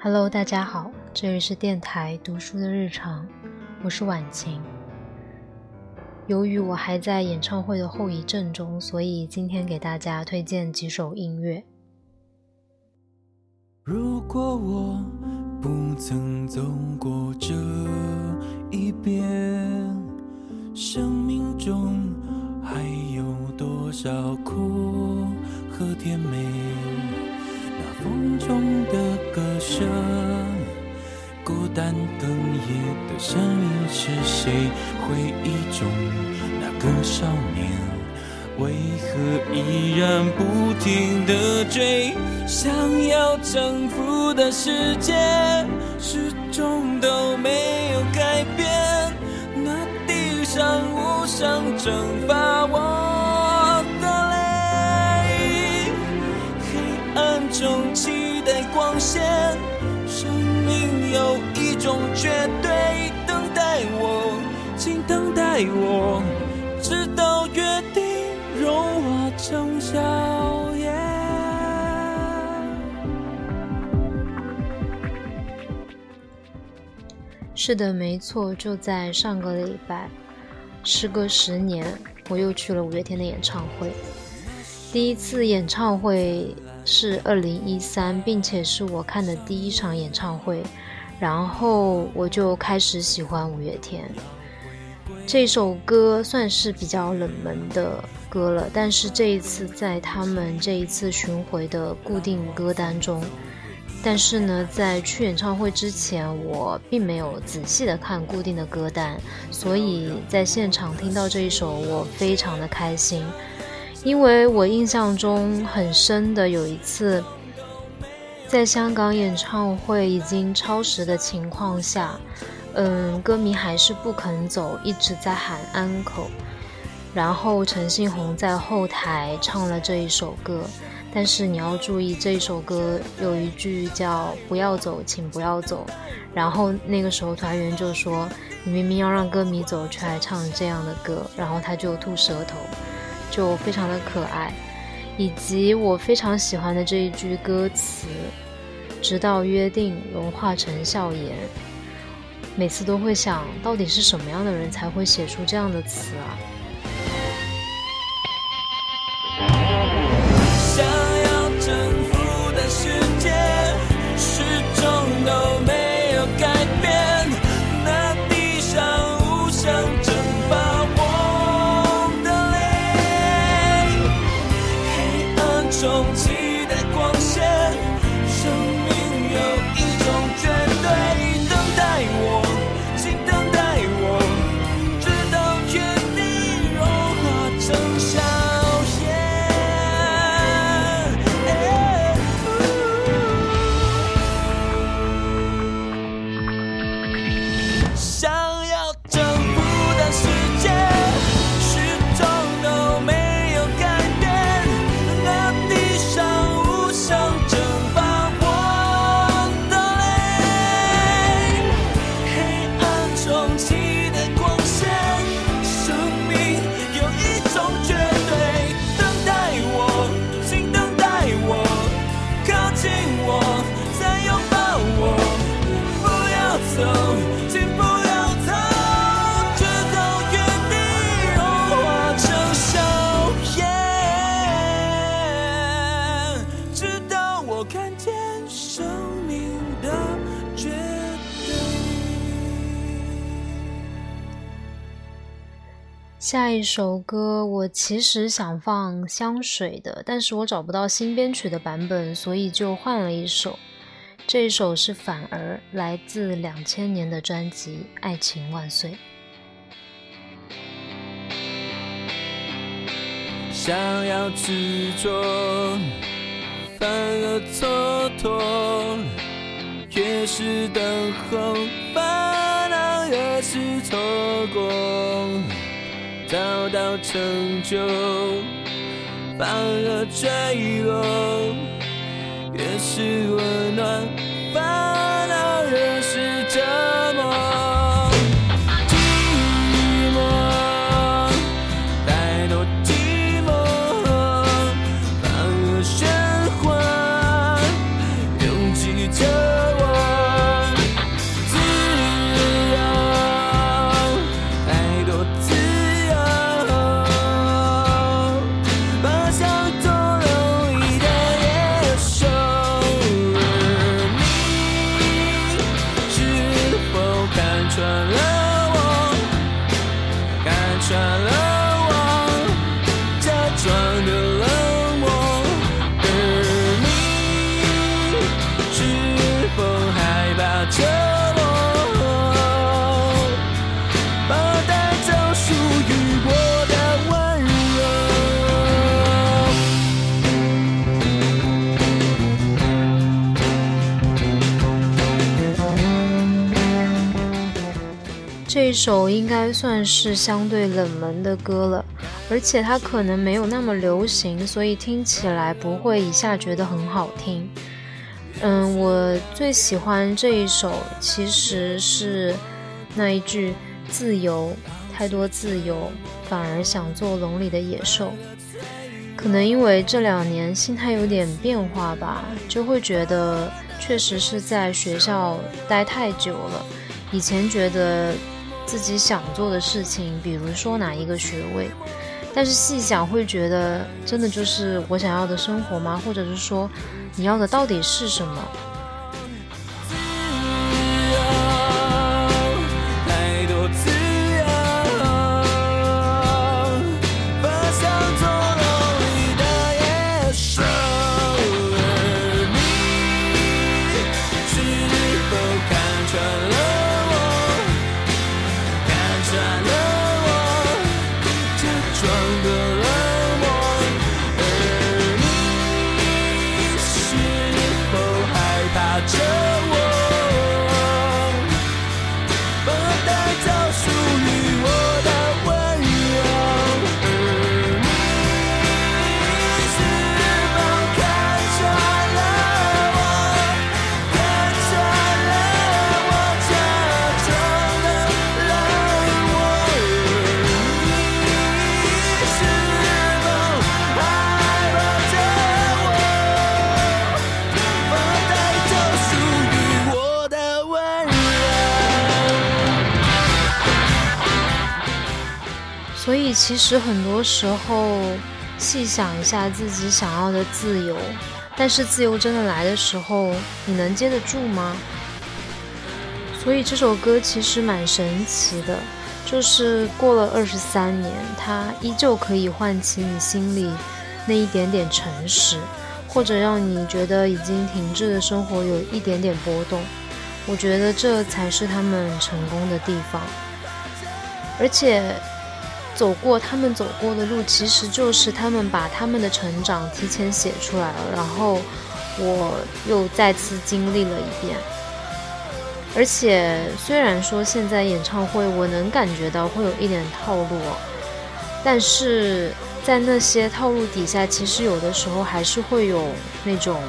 Hello，大家好，这里是电台读书的日常，我是婉晴。由于我还在演唱会的后遗症中，所以今天给大家推荐几首音乐。如果我不曾走过这一边，生命中还有多少苦和甜美？那风中的着，孤单等夜的声音是谁？回忆中那个少年。为何依然不停的追？想要征服的世界，始终都没有改变。那地上无声蒸发我期待光线。生命有一种绝对，等待我，请等待我，直到约定。融化成笑颜。是的，没错，就在上个礼拜，时隔十年，我又去了五月天的演唱会。第一次演唱会是二零一三，并且是我看的第一场演唱会，然后我就开始喜欢五月天。这首歌算是比较冷门的歌了，但是这一次在他们这一次巡回的固定歌单中，但是呢，在去演唱会之前，我并没有仔细的看固定的歌单，所以在现场听到这一首，我非常的开心，因为我印象中很深的有一次，在香港演唱会已经超时的情况下。嗯，歌迷还是不肯走，一直在喊安口。然后陈信宏在后台唱了这一首歌，但是你要注意，这一首歌有一句叫“不要走，请不要走”。然后那个时候团员就说：“你明明要让歌迷走，却还唱这样的歌。”然后他就吐舌头，就非常的可爱。以及我非常喜欢的这一句歌词：“直到约定融化成笑颜。”每次都会想到底是什么样的人才会写出这样的词啊？下一首歌我其实想放香水的，但是我找不到新编曲的版本，所以就换了一首。这一首是反而来自两千年的专辑《爱情万岁》。想要执着，反而蹉跎，越是等候，烦恼越是错过。找到成就，反而坠落；越是温暖，反而首应该算是相对冷门的歌了，而且它可能没有那么流行，所以听起来不会一下觉得很好听。嗯，我最喜欢这一首其实是那一句“自由太多自由，反而想做笼里的野兽”。可能因为这两年心态有点变化吧，就会觉得确实是在学校待太久了。以前觉得自己想做的事情，比如说拿一个学位，但是细想会觉得，真的就是我想要的生活吗？或者是说，你要的到底是什么？所以，其实很多时候，细想一下自己想要的自由，但是自由真的来的时候，你能接得住吗？所以这首歌其实蛮神奇的，就是过了二十三年，它依旧可以唤起你心里那一点点诚实，或者让你觉得已经停滞的生活有一点点波动。我觉得这才是他们成功的地方，而且。走过他们走过的路，其实就是他们把他们的成长提前写出来了，然后我又再次经历了一遍。而且虽然说现在演唱会我能感觉到会有一点套路，但是在那些套路底下，其实有的时候还是会有那种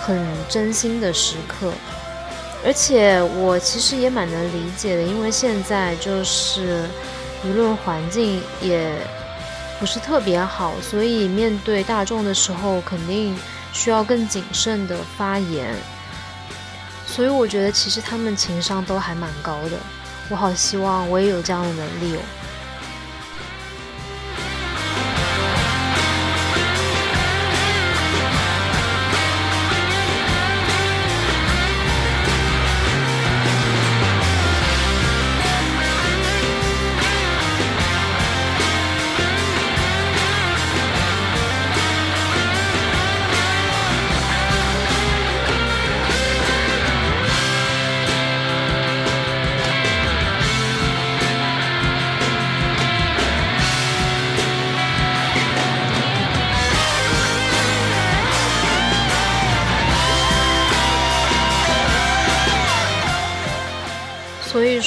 很真心的时刻。而且我其实也蛮能理解的，因为现在就是。舆论环境也不是特别好，所以面对大众的时候，肯定需要更谨慎的发言。所以我觉得，其实他们情商都还蛮高的。我好希望我也有这样的能力哦。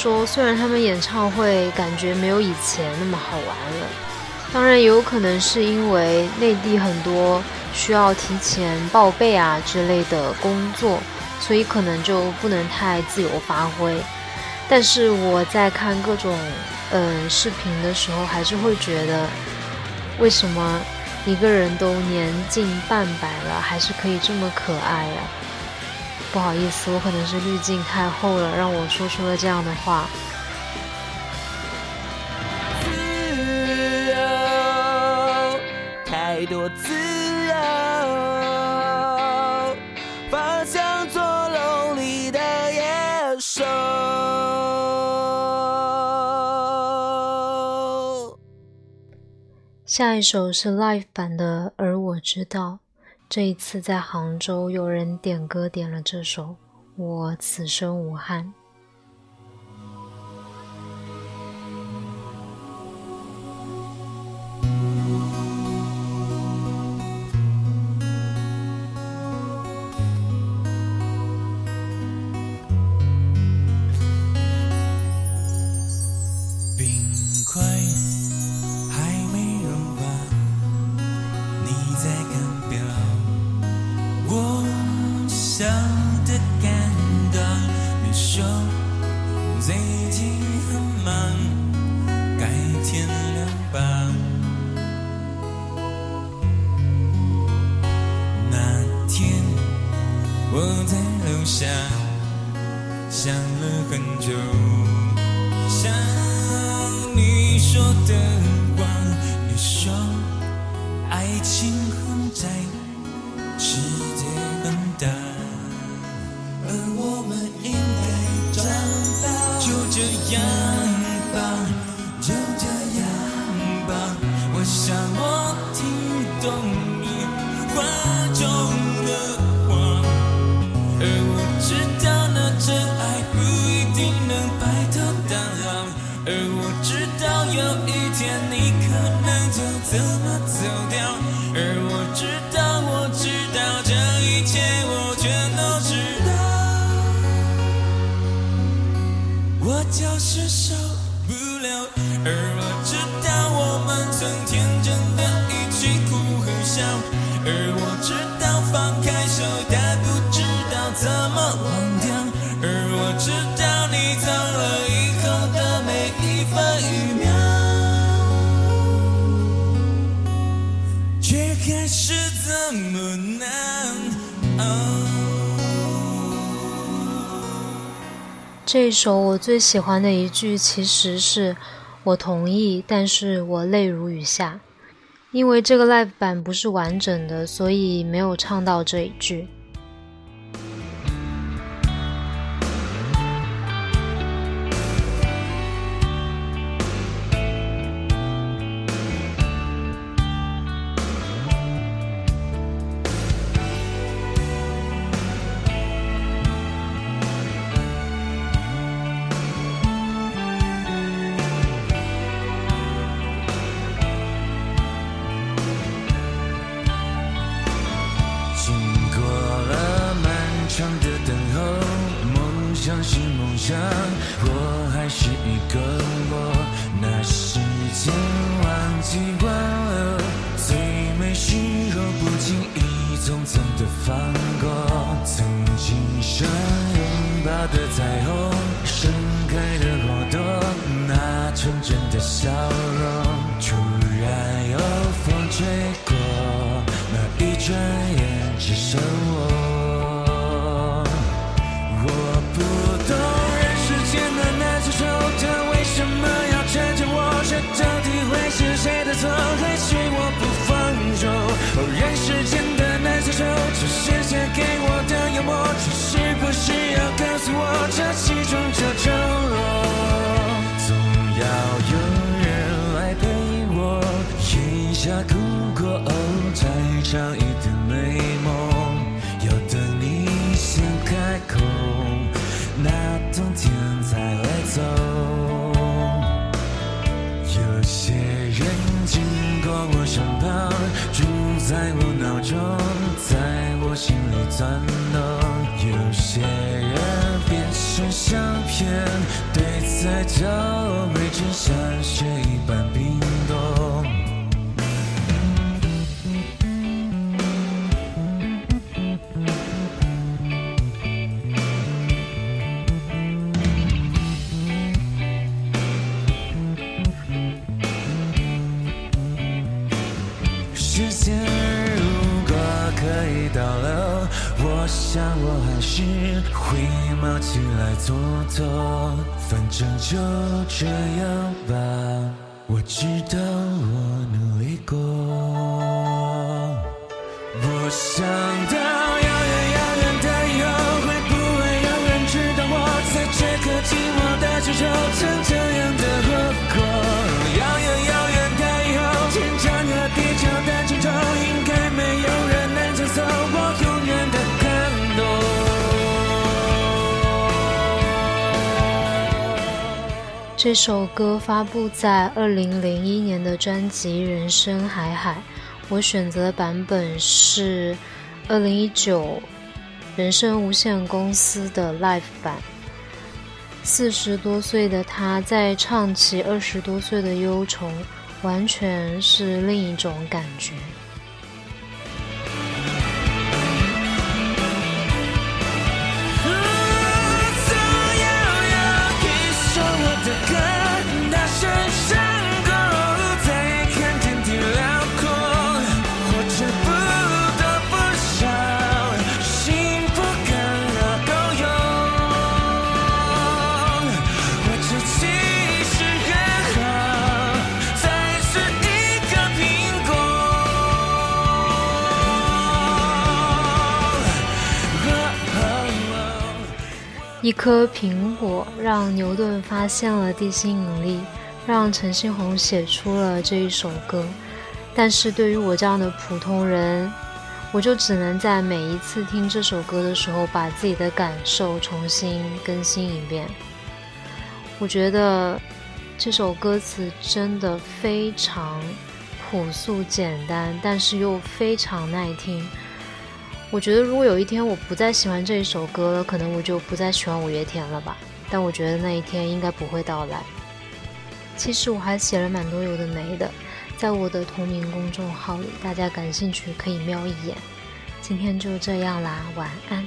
说，虽然他们演唱会感觉没有以前那么好玩了，当然也有可能是因为内地很多需要提前报备啊之类的工作，所以可能就不能太自由发挥。但是我在看各种嗯视频的时候，还是会觉得，为什么一个人都年近半百了，还是可以这么可爱呀？不好意思，我可能是滤镜太厚了，让我说出了这样的话。自由，太多自由，方向做笼里的野兽。下一首是 Live 版的，而我知道。这一次在杭州，有人点歌点了这首《我此生无憾》。而我们应该长大。就这样吧，就这样吧。我想我就是受不了，而我知道我们曾经这首我最喜欢的一句其实是“我同意，但是我泪如雨下”，因为这个 live 版不是完整的，所以没有唱到这一句。想，我还是一个我。那时间忘记忘了，最美时候不经意匆匆的放过。曾经想拥抱的彩虹，盛开的花朵，那纯真的笑容，突然有风吹过，那一转眼只剩。我冬天才会走。有些人经过我身旁，住在我脑中，在我心里钻动。有些人变成相片，堆在角想我还是会冒起来蹉跎。反正就这样吧，我知道我努力过。我想的这首歌发布在二零零一年的专辑《人生海海》，我选择的版本是二零一九人生无限公司的 Live 版。四十多岁的他在唱起二十多岁的忧愁，完全是另一种感觉。一颗苹果让牛顿发现了地心引力，让陈星红写出了这一首歌。但是对于我这样的普通人，我就只能在每一次听这首歌的时候，把自己的感受重新更新一遍。我觉得这首歌词真的非常朴素简单，但是又非常耐听。我觉得，如果有一天我不再喜欢这一首歌了，可能我就不再喜欢五月天了吧。但我觉得那一天应该不会到来。其实我还写了蛮多有的没的，在我的同名公众号里，大家感兴趣可以瞄一眼。今天就这样啦，晚安。